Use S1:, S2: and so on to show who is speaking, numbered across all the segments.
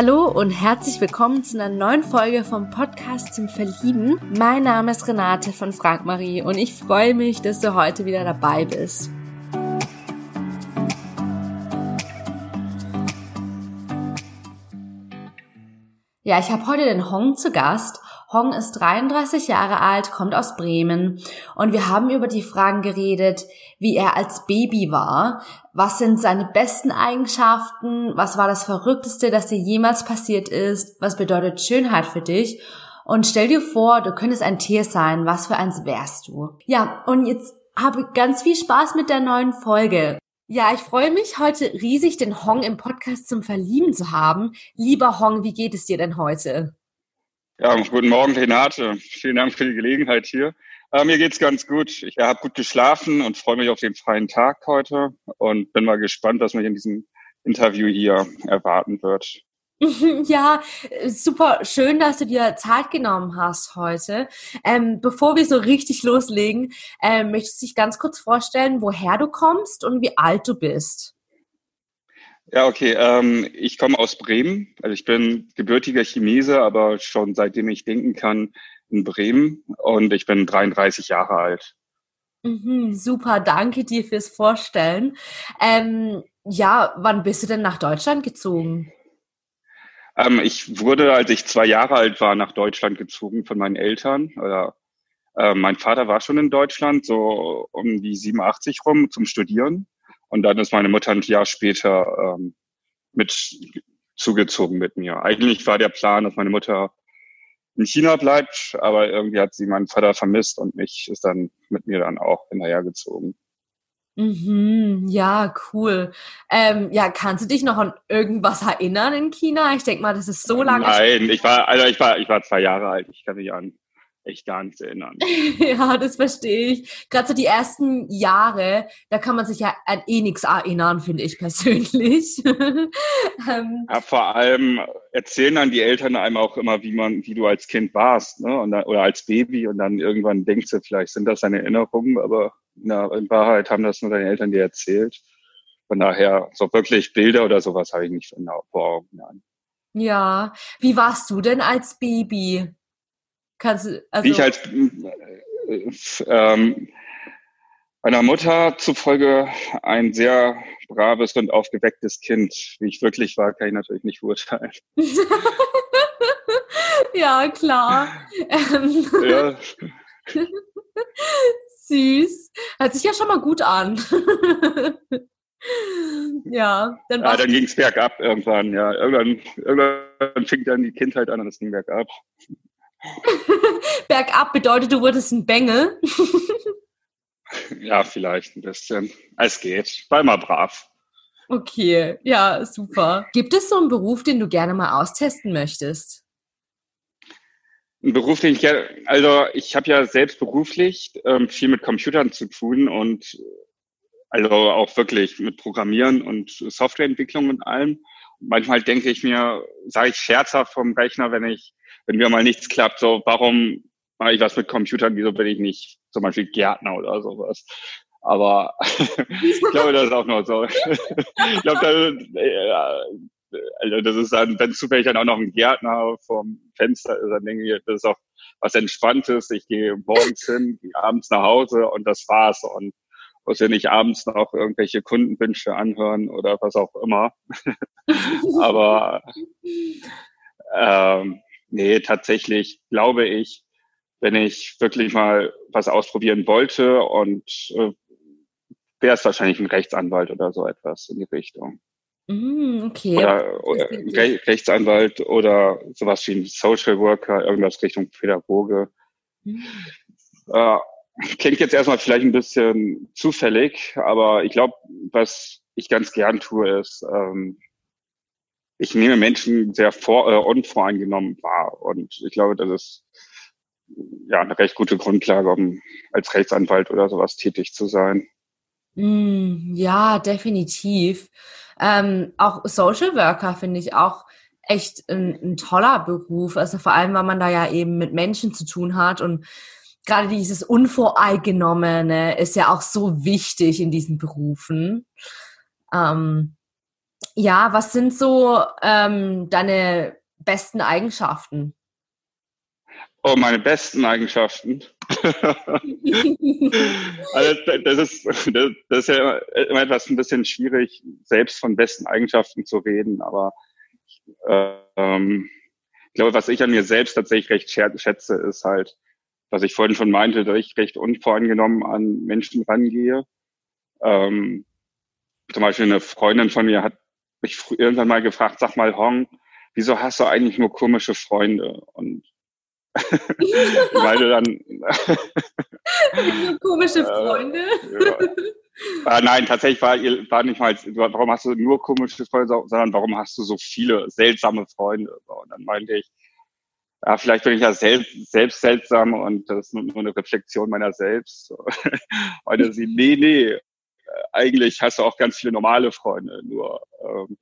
S1: Hallo und herzlich willkommen zu einer neuen Folge vom Podcast zum Verlieben. Mein Name ist Renate von Frank Marie und ich freue mich, dass du heute wieder dabei bist. Ja, ich habe heute den Hong zu Gast Hong ist 33 Jahre alt, kommt aus Bremen und wir haben über die Fragen geredet, wie er als Baby war, was sind seine besten Eigenschaften, was war das Verrückteste, das dir jemals passiert ist, was bedeutet Schönheit für dich und stell dir vor, du könntest ein Tier sein, was für eins wärst du? Ja, und jetzt habe ganz viel Spaß mit der neuen Folge. Ja, ich freue mich heute riesig, den Hong im Podcast zum Verlieben zu haben. Lieber Hong, wie geht es dir denn heute?
S2: Ja, guten Morgen, Renate. Vielen Dank für die Gelegenheit hier. Äh, mir geht's ganz gut. Ich äh, habe gut geschlafen und freue mich auf den freien Tag heute und bin mal gespannt, was mich in diesem Interview hier erwarten wird.
S1: Ja, super schön, dass du dir Zeit genommen hast heute. Ähm, bevor wir so richtig loslegen, ähm, möchtest du dich ganz kurz vorstellen, woher du kommst und wie alt du bist?
S2: Ja, okay. Ähm, ich komme aus Bremen. Also ich bin gebürtiger Chinese, aber schon seitdem ich denken kann in Bremen und ich bin 33 Jahre alt.
S1: Mhm, super, danke dir fürs Vorstellen. Ähm, ja, wann bist du denn nach Deutschland gezogen?
S2: Ähm, ich wurde, als ich zwei Jahre alt war, nach Deutschland gezogen von meinen Eltern. Oder, äh, mein Vater war schon in Deutschland, so um die 87 rum zum Studieren. Und dann ist meine Mutter ein Jahr später ähm, mit zugezogen mit mir. Eigentlich war der Plan, dass meine Mutter in China bleibt, aber irgendwie hat sie meinen Vater vermisst und mich ist dann mit mir dann auch hinterhergezogen.
S1: Mhm, ja, cool. Ähm, ja, kannst du dich noch an irgendwas erinnern in China? Ich denke mal, das ist so lange.
S2: Nein, ich war, also ich war, ich war zwei Jahre alt. Ich kann mich an echt gar nichts erinnern.
S1: ja, das verstehe ich. Gerade so die ersten Jahre, da kann man sich ja an eh nichts erinnern, finde ich persönlich.
S2: ähm, ja, vor allem erzählen dann die Eltern einem auch immer, wie man, wie du als Kind warst, ne? Dann, oder als Baby und dann irgendwann denkst du, vielleicht sind das deine Erinnerungen, aber na, in Wahrheit haben das nur deine Eltern dir erzählt. Von daher, so wirklich Bilder oder sowas habe ich nicht vor Augen. Nein.
S1: Ja, wie warst du denn als Baby?
S2: Kannst du, also Wie ich als äh, ähm, meiner Mutter zufolge ein sehr braves und aufgewecktes Kind. Wie ich wirklich war, kann ich natürlich nicht beurteilen.
S1: ja, klar. ja. Süß. Hört sich ja schon mal gut an. ja,
S2: dann, ja, dann ging es bergab irgendwann. Ja, irgendwann, irgendwann fing dann die Kindheit an und es ging bergab.
S1: Bergab bedeutet, du wurdest ein Bengel.
S2: ja, vielleicht ein bisschen. Es geht. War immer brav.
S1: Okay, ja, super. Gibt es so einen Beruf, den du gerne mal austesten möchtest?
S2: Ein Beruf, den ich gerne, also ich habe ja selbst beruflich ähm, viel mit Computern zu tun und also auch wirklich mit Programmieren und Softwareentwicklung und allem. Manchmal denke ich mir, sage ich scherzhaft vom Rechner, wenn ich wenn mir mal nichts klappt, so, warum mache ich was mit Computern, wieso bin ich nicht zum Beispiel Gärtner oder sowas? Aber ich glaube, das ist auch noch so. ich glaube, da, äh, also das ist dann, wenn zufällig dann auch noch ein Gärtner vom Fenster ist, dann denke ich, das ist auch was Entspanntes. Ich gehe morgens hin, abends nach Hause und das war's. Und muss ja nicht abends noch irgendwelche Kundenwünsche anhören oder was auch immer. Aber ähm, Nee, tatsächlich glaube ich, wenn ich wirklich mal was ausprobieren wollte und äh, wäre es wahrscheinlich ein Rechtsanwalt oder so etwas in die Richtung.
S1: Mm, okay.
S2: Oder, oder Re Rechtsanwalt oder sowas wie ein Social Worker, irgendwas Richtung Pädagoge. Mhm. Äh, klingt jetzt erstmal vielleicht ein bisschen zufällig, aber ich glaube, was ich ganz gern tue, ist ähm, ich nehme Menschen sehr vor, äh, unvoreingenommen wahr. Und ich glaube, das ist ja eine recht gute Grundlage, um als Rechtsanwalt oder sowas tätig zu sein.
S1: Mm, ja, definitiv. Ähm, auch Social Worker finde ich auch echt ein, ein, toller Beruf. Also vor allem, weil man da ja eben mit Menschen zu tun hat und gerade dieses Unvoreingenommene ist ja auch so wichtig in diesen Berufen. Ähm, ja, was sind so ähm, deine besten Eigenschaften?
S2: Oh, meine besten Eigenschaften. also das ist, das, das ist ja immer etwas ein bisschen schwierig, selbst von besten Eigenschaften zu reden, aber ähm, ich glaube, was ich an mir selbst tatsächlich recht schätze, ist halt, was ich vorhin schon meinte, dass ich recht unvoreingenommen an Menschen rangehe. Ähm, zum Beispiel eine Freundin von mir hat mich irgendwann mal gefragt, sag mal, Hong, wieso hast du eigentlich nur komische Freunde? Und weil du dann
S1: komische Freunde.
S2: ja. Äh, nein, tatsächlich war, war nicht mal, warum hast du nur komische Freunde, sondern warum hast du so viele seltsame Freunde? Und dann meinte ich, ja, vielleicht bin ich ja selbst, selbst seltsam und das ist nur, eine Reflexion meiner selbst. Heute sie, nee, nee, äh, eigentlich hast du auch ganz viele normale Freunde, nur ähm,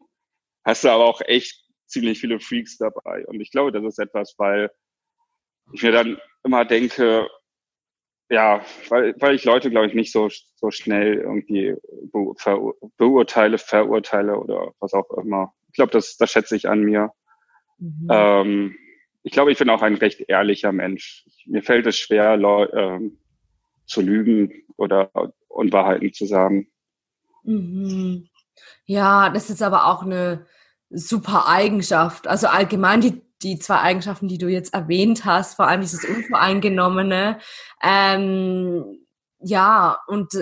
S2: hast du aber auch echt ziemlich viele Freaks dabei. Und ich glaube, das ist etwas, weil ich mir dann immer denke, ja, weil, weil ich Leute, glaube ich, nicht so, so schnell irgendwie beurteile, verurteile oder was auch immer. Ich glaube, das, das schätze ich an mir. Mhm. Ähm, ich glaube, ich bin auch ein recht ehrlicher Mensch. Mir fällt es schwer, ähm, zu lügen oder Unwahrheiten zu sagen.
S1: Mhm. Ja, das ist aber auch eine super Eigenschaft. Also allgemein die die zwei Eigenschaften, die du jetzt erwähnt hast, vor allem dieses Unvoreingenommene, ähm, ja, und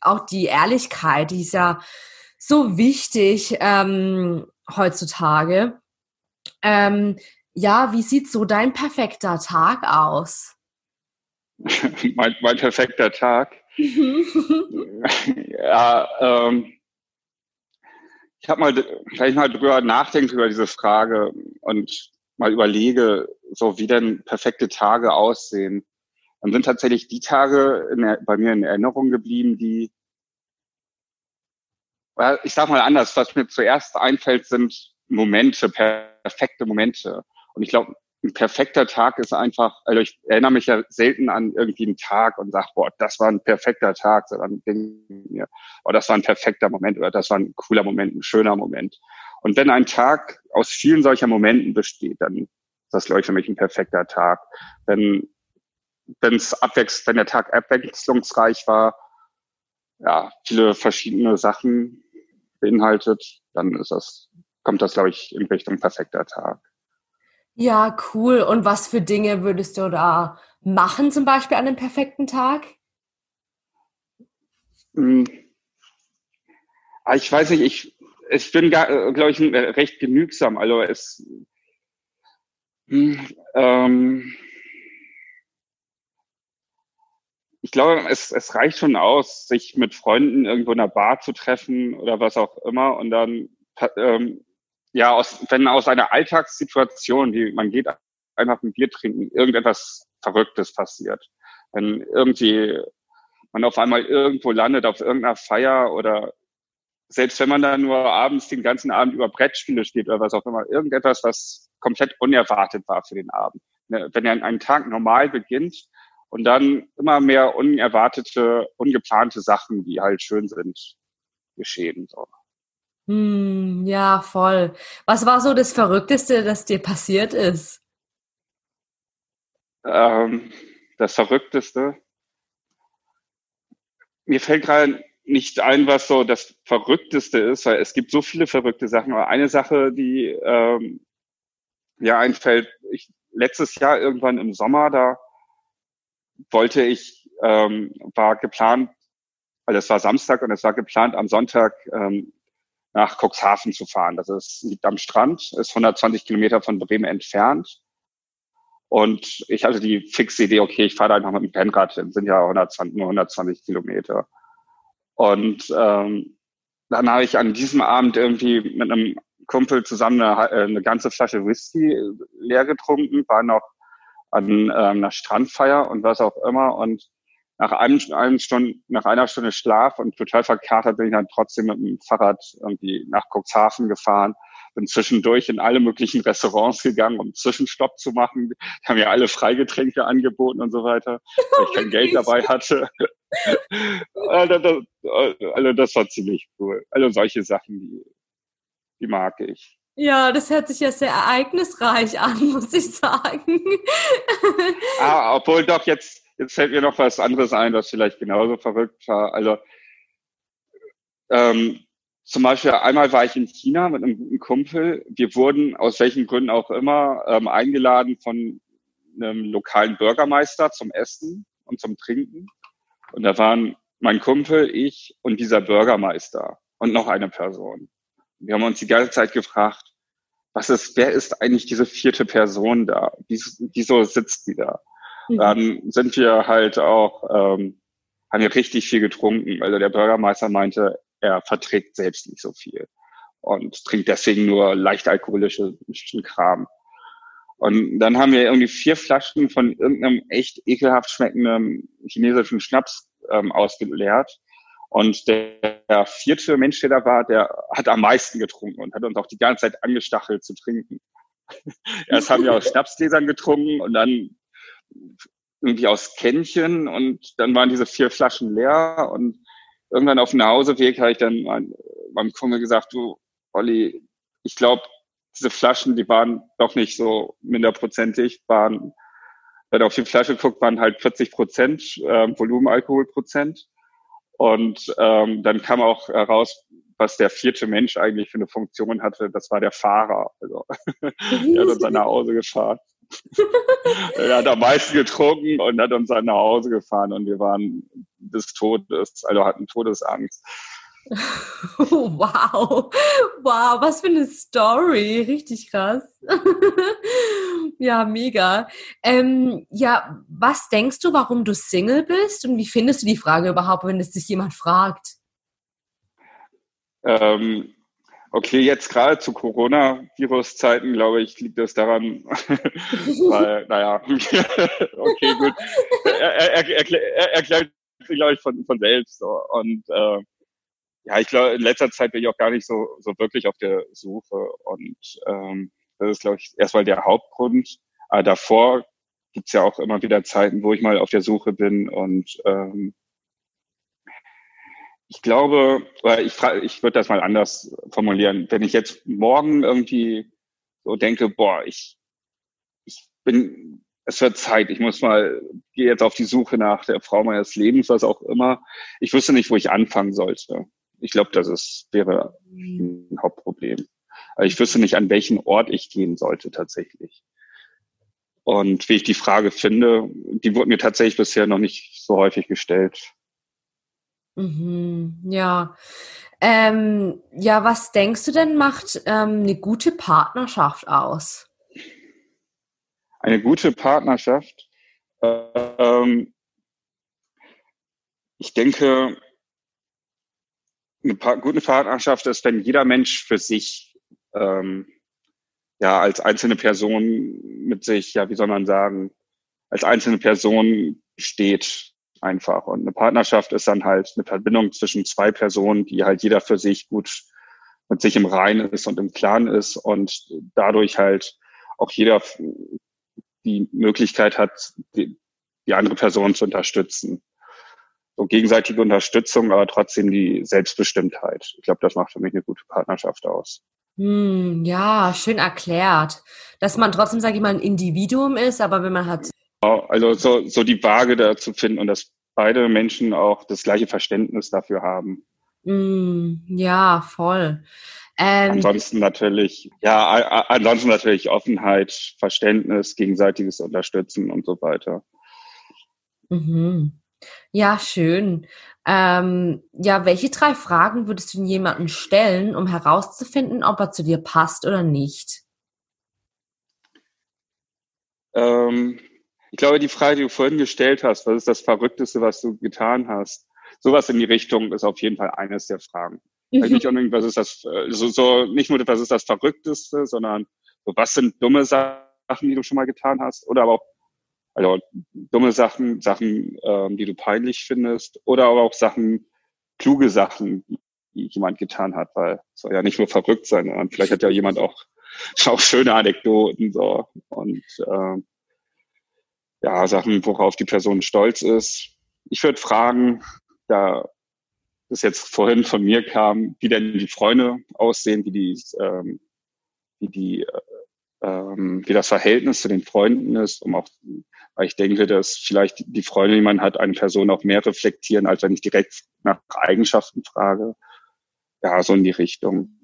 S1: auch die Ehrlichkeit, die ist ja so wichtig ähm, heutzutage. Ähm, ja, wie sieht so dein perfekter Tag aus?
S2: mein, mein perfekter Tag. ja, ähm, ich habe mal, vielleicht mal drüber nachdenken über diese Frage und mal überlege, so wie denn perfekte Tage aussehen, dann sind tatsächlich die Tage der, bei mir in Erinnerung geblieben, die, ich sag mal anders, was mir zuerst einfällt, sind Momente, perfekte Momente. Und ich glaube, ein perfekter Tag ist einfach, also ich erinnere mich ja selten an irgendwie einen Tag und sage, boah, das war ein perfekter Tag, sondern denke mir, oh, das war ein perfekter Moment oder das war ein cooler Moment, ein schöner Moment. Und wenn ein Tag aus vielen solcher Momenten besteht, dann ist das, glaube ich, für mich ein perfekter Tag. Wenn, wenn es abwechselt, wenn der Tag abwechslungsreich war, ja, viele verschiedene Sachen beinhaltet, dann ist das, kommt das, glaube ich, in Richtung perfekter Tag.
S1: Ja, cool. Und was für Dinge würdest du da machen, zum Beispiel an einem perfekten Tag?
S2: Hm. Ah, ich weiß nicht, ich, ich bin, glaube ich, recht genügsam. Also es, hm, ähm, ich glaube, es, es reicht schon aus, sich mit Freunden irgendwo in einer Bar zu treffen oder was auch immer und dann, ähm, ja, aus, wenn aus einer Alltagssituation, wie man geht einfach ein Bier trinken, irgendetwas Verrücktes passiert. Wenn irgendwie man auf einmal irgendwo landet auf irgendeiner Feier oder selbst wenn man da nur abends den ganzen Abend über Brettspiele steht oder was auch immer, irgendetwas, was komplett unerwartet war für den Abend. Ne, wenn ein Tag normal beginnt und dann immer mehr unerwartete, ungeplante Sachen, die halt schön sind, geschehen. So.
S1: Hm, ja, voll. Was war so das Verrückteste, das dir passiert ist?
S2: Ähm, das Verrückteste. Mir fällt gerade nicht ein, was so das Verrückteste ist, weil es gibt so viele verrückte Sachen. Aber eine Sache, die ähm, ja einfällt, ich, letztes Jahr irgendwann im Sommer, da wollte ich, ähm, war geplant, weil es war Samstag und es war geplant, am Sonntag ähm, nach Cuxhaven zu fahren. Das ist, liegt am Strand, ist 120 Kilometer von Bremen entfernt. Und ich hatte die fixe Idee, okay, ich fahre da einfach mit dem Penrad, das sind ja 120, nur 120 Kilometer. Und ähm, dann habe ich an diesem Abend irgendwie mit einem Kumpel zusammen eine, eine ganze Flasche Whisky leer getrunken, war noch an ähm, einer Strandfeier und was auch immer. Und nach einem, einem Stunde, nach einer Stunde Schlaf und total verkatert bin ich dann trotzdem mit dem Fahrrad irgendwie nach Cuxhaven gefahren bin zwischendurch in alle möglichen Restaurants gegangen, um Zwischenstopp zu machen. Die haben ja alle Freigetränke angeboten und so weiter, weil ich kein Geld dabei hatte. also, das, also das war ziemlich cool. Also solche Sachen, die die mag ich.
S1: Ja, das hört sich ja sehr ereignisreich an, muss ich sagen.
S2: ah, obwohl doch jetzt, jetzt fällt mir noch was anderes ein, was vielleicht genauso verrückt war. Also ähm, zum Beispiel einmal war ich in China mit einem guten Kumpel. Wir wurden aus welchen Gründen auch immer ähm, eingeladen von einem lokalen Bürgermeister zum Essen und zum Trinken. Und da waren mein Kumpel, ich und dieser Bürgermeister und noch eine Person. Wir haben uns die ganze Zeit gefragt, was ist, wer ist eigentlich diese vierte Person da? Wieso sitzt die da? Mhm. Dann sind wir halt auch, ähm, haben wir richtig viel getrunken. Also der Bürgermeister meinte, er verträgt selbst nicht so viel und trinkt deswegen nur leicht alkoholischen Kram. Und dann haben wir irgendwie vier Flaschen von irgendeinem echt ekelhaft schmeckenden chinesischen Schnaps ähm, ausgeleert. Und der, der vierte Mensch, der da war, der hat am meisten getrunken und hat uns auch die ganze Zeit angestachelt zu trinken. Erst haben wir aus Schnapsgläsern getrunken und dann irgendwie aus Kännchen und dann waren diese vier Flaschen leer und irgendwann auf dem Nachhauseweg habe ich dann mein, meinem Kumpel gesagt, du, Olli, ich glaube, diese Flaschen, die waren doch nicht so minderprozentig, waren, wenn du auf die Flasche guckt, waren halt 40 Prozent äh, Volumenalkoholprozent. Und ähm, dann kam auch heraus, was der vierte Mensch eigentlich für eine Funktion hatte. Das war der Fahrer. Also, der hat uns nach Hause gefahren. er hat am meisten getrunken und hat uns dann nach Hause gefahren und wir waren des Todes, also hatten Todesangst.
S1: wow, wow, was für eine Story, richtig krass. ja, mega. Ähm, ja, was denkst du, warum du Single bist und wie findest du die Frage überhaupt, wenn es dich jemand fragt?
S2: Ähm, okay, jetzt gerade zu Corona-Virus-Zeiten, glaube ich, liegt das daran, weil, naja, okay, gut. Er, er, er, er erklärt, glaube ich, von, von selbst. So. Und äh, ja, ich glaube, in letzter Zeit bin ich auch gar nicht so, so wirklich auf der Suche. Und ähm, das ist, glaube ich, erstmal der Hauptgrund. Aber davor gibt's ja auch immer wieder Zeiten, wo ich mal auf der Suche bin. Und ähm, ich glaube, ich, frage, ich würde das mal anders formulieren. Wenn ich jetzt morgen irgendwie so denke, boah, ich, ich bin, es wird Zeit, ich muss mal, gehe jetzt auf die Suche nach der Frau meines Lebens, was auch immer. Ich wüsste nicht, wo ich anfangen sollte. Ich glaube, das ist, wäre ein Hauptproblem. Ich wüsste nicht, an welchen Ort ich gehen sollte tatsächlich. Und wie ich die Frage finde, die wurde mir tatsächlich bisher noch nicht so häufig gestellt.
S1: Mhm, ja. Ähm, ja, was denkst du denn macht ähm, eine gute Partnerschaft aus?
S2: Eine gute Partnerschaft? Ähm, ich denke, eine gute Partnerschaft ist, wenn jeder Mensch für sich ähm, ja als einzelne Person mit sich, ja, wie soll man sagen, als einzelne Person steht einfach. Und eine Partnerschaft ist dann halt eine Verbindung zwischen zwei Personen, die halt jeder für sich gut mit sich im Reinen ist und im Klaren ist und dadurch halt auch jeder die Möglichkeit hat, die, die andere Person zu unterstützen so gegenseitige Unterstützung, aber trotzdem die Selbstbestimmtheit. Ich glaube, das macht für mich eine gute Partnerschaft aus.
S1: Hm, ja, schön erklärt. Dass man trotzdem, sage ich mal, ein Individuum ist, aber wenn man hat.
S2: Also so, so die Waage da zu finden und dass beide Menschen auch das gleiche Verständnis dafür haben.
S1: Mm, ja, voll.
S2: Ähm, ansonsten natürlich, ja, ansonsten natürlich Offenheit, Verständnis, gegenseitiges Unterstützen und so weiter.
S1: Mhm. Ja, schön. Ähm, ja, welche drei Fragen würdest du jemanden stellen, um herauszufinden, ob er zu dir passt oder nicht?
S2: Ähm, ich glaube, die Frage, die du vorhin gestellt hast, was ist das Verrückteste, was du getan hast? Sowas in die Richtung ist auf jeden Fall eines der Fragen. Mhm. Also nicht unbedingt, was ist das, äh, so, so, nicht nur, was ist das Verrückteste, sondern so, was sind dumme Sachen, die du schon mal getan hast? Oder aber auch, also dumme Sachen, Sachen, ähm, die du peinlich findest, oder aber auch Sachen, kluge Sachen, die jemand getan hat, weil es soll ja nicht nur verrückt sein, sondern vielleicht hat ja jemand auch, auch schöne Anekdoten so und äh, ja, Sachen, worauf die Person stolz ist. Ich würde fragen, da das jetzt vorhin von mir kam, wie denn die Freunde aussehen, wie die, ähm, wie die, äh, ähm, wie das Verhältnis zu den Freunden ist, um auch, weil ich denke, dass vielleicht die Freunde, die man hat, eine Person auch mehr reflektieren, als wenn ich direkt nach Eigenschaften frage. Ja, so in die Richtung.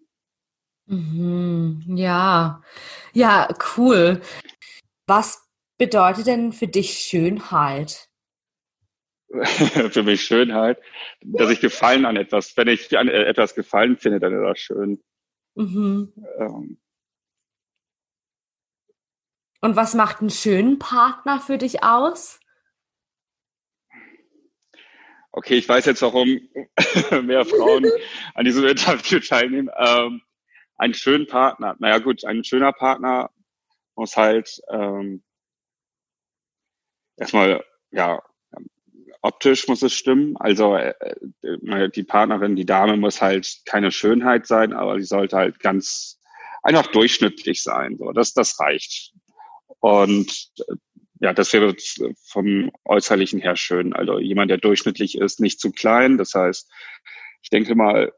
S1: Mhm, ja, ja, cool. Was bedeutet denn für dich Schönheit?
S2: für mich Schönheit, dass ich Gefallen an etwas, wenn ich an etwas Gefallen finde, dann ist das schön. Mhm. Ähm.
S1: Und was macht einen schönen Partner für dich aus?
S2: Okay, ich weiß jetzt, warum mehr Frauen an diesem Interview teilnehmen. Ähm, einen schönen Partner. Naja gut, ein schöner Partner muss halt ähm, erstmal ja optisch muss es stimmen. Also äh, äh, die Partnerin, die Dame muss halt keine Schönheit sein, aber sie sollte halt ganz einfach durchschnittlich sein. So, das, das reicht. Und äh, ja, das wäre vom Äußerlichen her schön. Also jemand, der durchschnittlich ist, nicht zu klein. Das heißt, ich denke mal,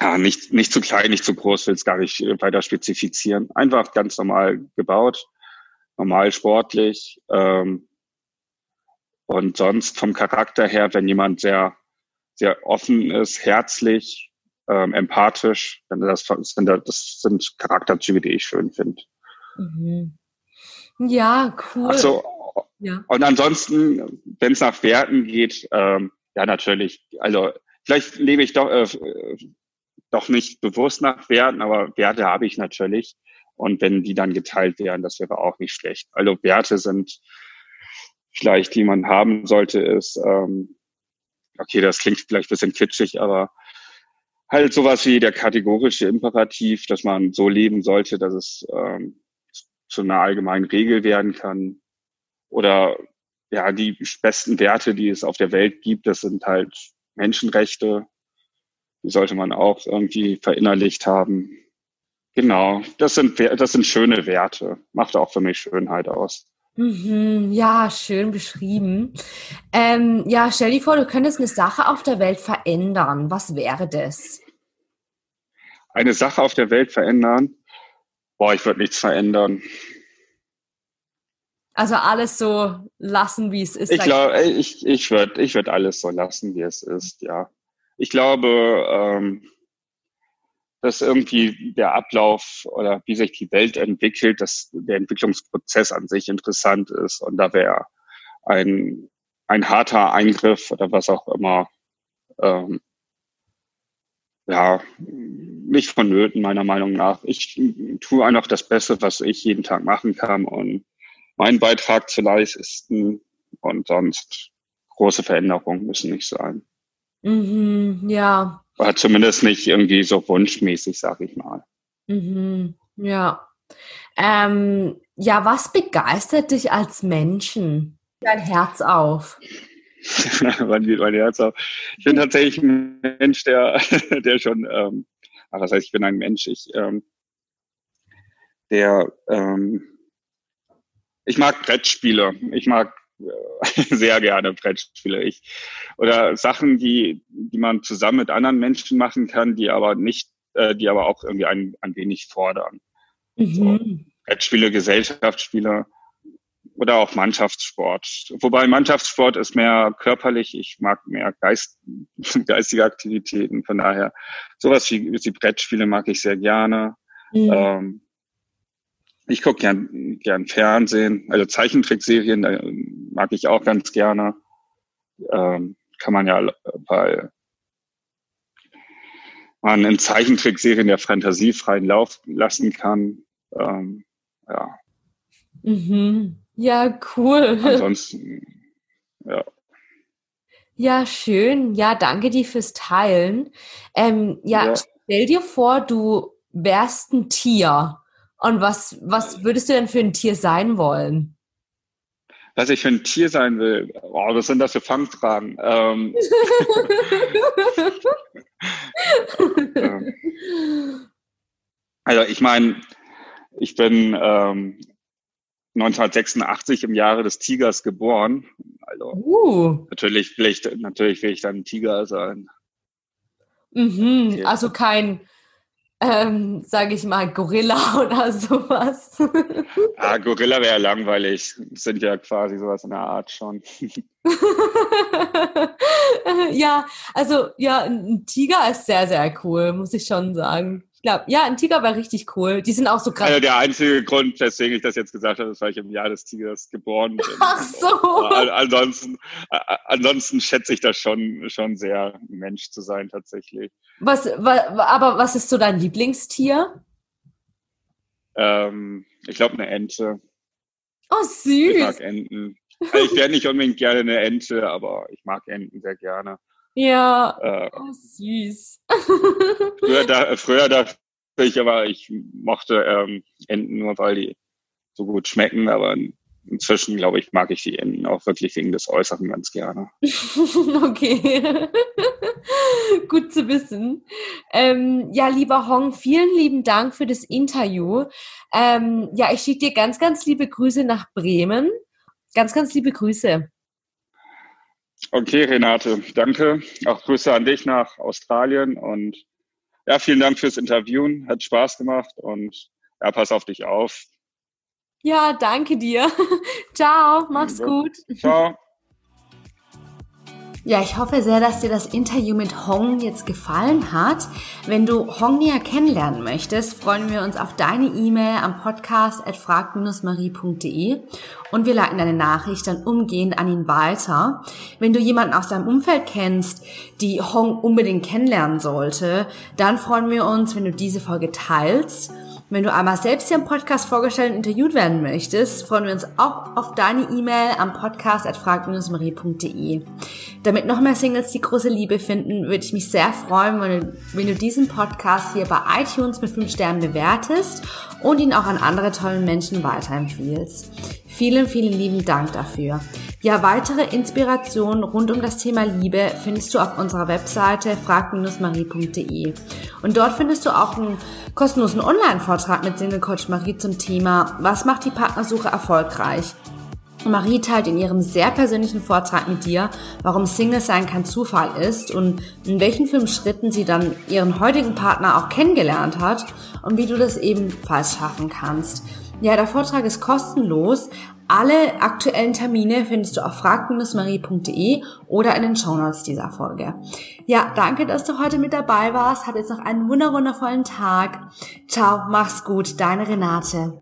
S2: ja, nicht, nicht zu klein, nicht zu groß, will es gar nicht weiter spezifizieren. Einfach ganz normal gebaut, normal sportlich, ähm, und sonst vom Charakter her, wenn jemand sehr, sehr offen ist, herzlich, ähm, empathisch, das, sind, das sind Charakterzüge, die ich schön finde.
S1: Mhm. Ja, cool.
S2: Also, ja. Und ansonsten, wenn es nach Werten geht, ähm, ja, natürlich. Also, vielleicht lebe ich doch, äh, doch nicht bewusst nach Werten, aber Werte habe ich natürlich. Und wenn die dann geteilt werden, das wäre auch nicht schlecht. Also Werte sind vielleicht, die man haben sollte, ist, ähm, okay, das klingt vielleicht ein bisschen kitschig, aber halt sowas wie der kategorische Imperativ, dass man so leben sollte, dass es ähm, zu einer allgemeinen Regel werden kann. Oder ja, die besten Werte, die es auf der Welt gibt, das sind halt Menschenrechte. Die sollte man auch irgendwie verinnerlicht haben. Genau, das sind, das sind schöne Werte. Macht auch für mich Schönheit aus.
S1: Mhm, ja, schön beschrieben. Ähm, ja, stell dir vor, du könntest eine Sache auf der Welt verändern. Was wäre das?
S2: Eine Sache auf der Welt verändern? Boah, ich würde nichts verändern.
S1: Also alles so lassen, wie es ist.
S2: Ich glaube, ich, ich würde ich würd alles so lassen, wie es ist, ja. Ich glaube, ähm, dass irgendwie der Ablauf oder wie sich die Welt entwickelt, dass der Entwicklungsprozess an sich interessant ist und da wäre ein, ein harter Eingriff oder was auch immer, ähm, ja, nicht vonnöten, meiner Meinung nach. Ich tue einfach das Beste, was ich jeden Tag machen kann und meinen Beitrag zu leisten und sonst große Veränderungen müssen nicht sein.
S1: Mhm, ja,
S2: oder zumindest nicht irgendwie so wunschmäßig, sag ich mal.
S1: Mhm, ja. Ähm, ja, was begeistert dich als Menschen? Dein Herz auf.
S2: Wann geht mein Herz auf? Ich bin tatsächlich ein Mensch, der, der schon, ähm, ach, das heißt, ich bin ein Mensch, ich, ähm, der, ähm, ich mag Brettspiele. Ich mag sehr gerne Brettspiele. Ich, oder Sachen, die, die man zusammen mit anderen Menschen machen kann, die aber nicht, äh, die aber auch irgendwie ein, ein wenig fordern. Mhm. So, Brettspiele, Gesellschaftsspiele oder auch Mannschaftssport. Wobei Mannschaftssport ist mehr körperlich, ich mag mehr Geist, geistige Aktivitäten. Von daher, sowas wie, wie Brettspiele mag ich sehr gerne. Mhm. Ähm, ich gucke gern, gern Fernsehen, also Zeichentrickserien äh, mag ich auch ganz gerne. Ähm, kann man ja, weil man in Zeichentrickserien der Fantasie freien Lauf lassen kann. Ähm, ja.
S1: Mhm. Ja, cool.
S2: Ansonsten, ja.
S1: Ja, schön. Ja, danke dir fürs Teilen. Ähm, ja, ja, stell dir vor, du wärst ein Tier. Und was, was würdest du denn für ein Tier sein wollen?
S2: Was ich für ein Tier sein will? Oh, was sind das für Fangfragen? Ähm, also ich meine, ich bin ähm, 1986 im Jahre des Tigers geboren. Also uh. natürlich, will ich, natürlich will ich dann ein Tiger sein.
S1: Mhm, also kein, ähm, sage ich mal, Gorilla oder sowas.
S2: ah, Gorilla wäre langweilig. Sind ja quasi sowas in der Art schon.
S1: ja, also ja, ein Tiger ist sehr, sehr cool, muss ich schon sagen. Ich glaube, ja, ein Tiger war richtig cool. Die sind auch so
S2: krass. Also der einzige Grund, weswegen ich das jetzt gesagt habe, ist, weil ich im Jahr des Tigers geboren bin.
S1: Ach so.
S2: ansonsten, ansonsten schätze ich das schon, schon sehr, Mensch zu sein tatsächlich.
S1: Was, aber was ist so dein Lieblingstier?
S2: Ähm, ich glaube eine Ente.
S1: Oh, süß.
S2: Ich mag Enten. Also ich wäre nicht unbedingt gerne eine Ente, aber ich mag Enten sehr gerne.
S1: Ja, äh, oh, süß.
S2: früher, da, früher dachte ich aber, ich mochte ähm, Enten nur, weil die so gut schmecken, aber inzwischen, glaube ich, mag ich die Enten auch wirklich wegen des Äußeren ganz gerne.
S1: okay. Gut zu wissen. Ähm, ja, lieber Hong, vielen lieben Dank für das Interview. Ähm, ja, ich schicke dir ganz, ganz liebe Grüße nach Bremen. Ganz, ganz liebe Grüße.
S2: Okay, Renate, danke. Auch Grüße an dich nach Australien und ja, vielen Dank fürs Interviewen. Hat Spaß gemacht und ja, pass auf dich auf.
S1: Ja, danke dir. Ciao, mach's gut.
S2: Ciao.
S1: Ja, ich hoffe sehr, dass dir das Interview mit Hong jetzt gefallen hat. Wenn du Hong näher kennenlernen möchtest, freuen wir uns auf deine E-Mail am Podcast at frag-marie.de und wir leiten deine Nachricht dann umgehend an ihn weiter. Wenn du jemanden aus deinem Umfeld kennst, die Hong unbedingt kennenlernen sollte, dann freuen wir uns, wenn du diese Folge teilst. Wenn du einmal selbst hier im Podcast vorgestellt und interviewt werden möchtest, freuen wir uns auch auf deine E-Mail am podcast at frag-marie.de. Damit noch mehr Singles die große Liebe finden, würde ich mich sehr freuen, wenn du, wenn du diesen Podcast hier bei iTunes mit 5 Sternen bewertest und ihn auch an andere tolle Menschen weiterempfiehlst. Vielen, vielen lieben Dank dafür. Ja, weitere Inspirationen rund um das Thema Liebe findest du auf unserer Webseite frag-marie.de. Und dort findest du auch einen kostenlosen Online-Vortrag mit Single Coach Marie zum Thema Was macht die Partnersuche erfolgreich? Marie teilt in ihrem sehr persönlichen Vortrag mit dir, warum Single sein kein Zufall ist und in welchen fünf Schritten sie dann ihren heutigen Partner auch kennengelernt hat und wie du das ebenfalls schaffen kannst. Ja, der Vortrag ist kostenlos. Alle aktuellen Termine findest du auf frag-marie.de oder in den Shownotes dieser Folge. Ja, danke, dass du heute mit dabei warst. Hab jetzt noch einen wunderwundervollen Tag. Ciao, mach's gut, deine Renate.